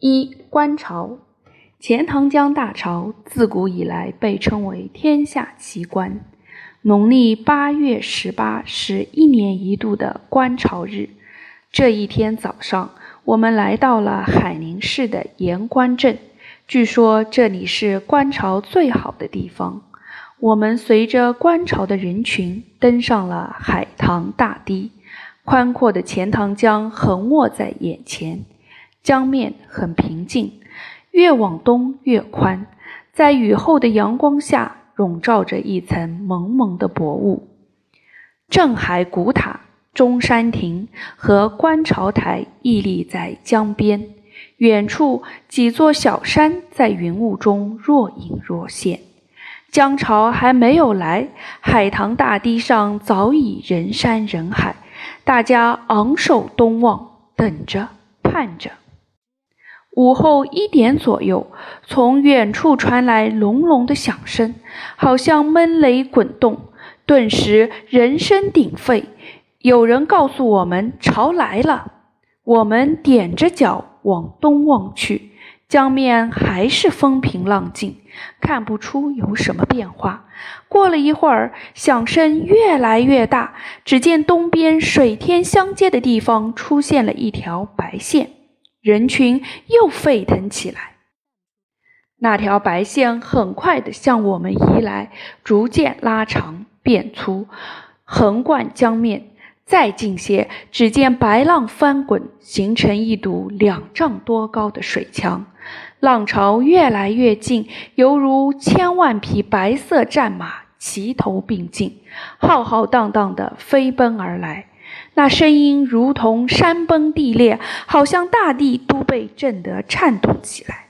一观潮，钱塘江大潮自古以来被称为天下奇观。农历八月十八是一年一度的观潮日。这一天早上，我们来到了海宁市的盐官镇，据说这里是观潮最好的地方。我们随着观潮的人群登上了海棠大堤，宽阔的钱塘江横卧在眼前。江面很平静，越往东越宽，在雨后的阳光下笼罩着一层蒙蒙的薄雾。镇海古塔、中山亭和观潮台屹立在江边，远处几座小山在云雾中若隐若现。江潮还没有来，海棠大堤上早已人山人海，大家昂首东望，等着，盼着。午后一点左右，从远处传来隆隆的响声，好像闷雷滚动。顿时人声鼎沸。有人告诉我们潮来了。我们踮着脚往东望去，江面还是风平浪静，看不出有什么变化。过了一会儿，响声越来越大，只见东边水天相接的地方出现了一条白线。人群又沸腾起来，那条白线很快地向我们移来，逐渐拉长变粗，横贯江面。再近些，只见白浪翻滚，形成一堵两丈多高的水墙。浪潮越来越近，犹如千万匹白色战马齐头并进，浩浩荡荡地飞奔而来。那声音如同山崩地裂，好像大地都被震得颤动起来。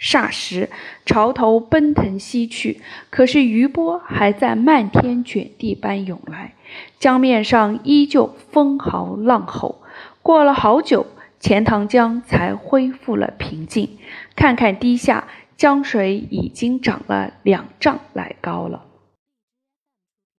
霎时，潮头奔腾西去，可是余波还在漫天卷地般涌来，江面上依旧风嚎浪吼。过了好久，钱塘江才恢复了平静。看看堤下，江水已经涨了两丈来高了。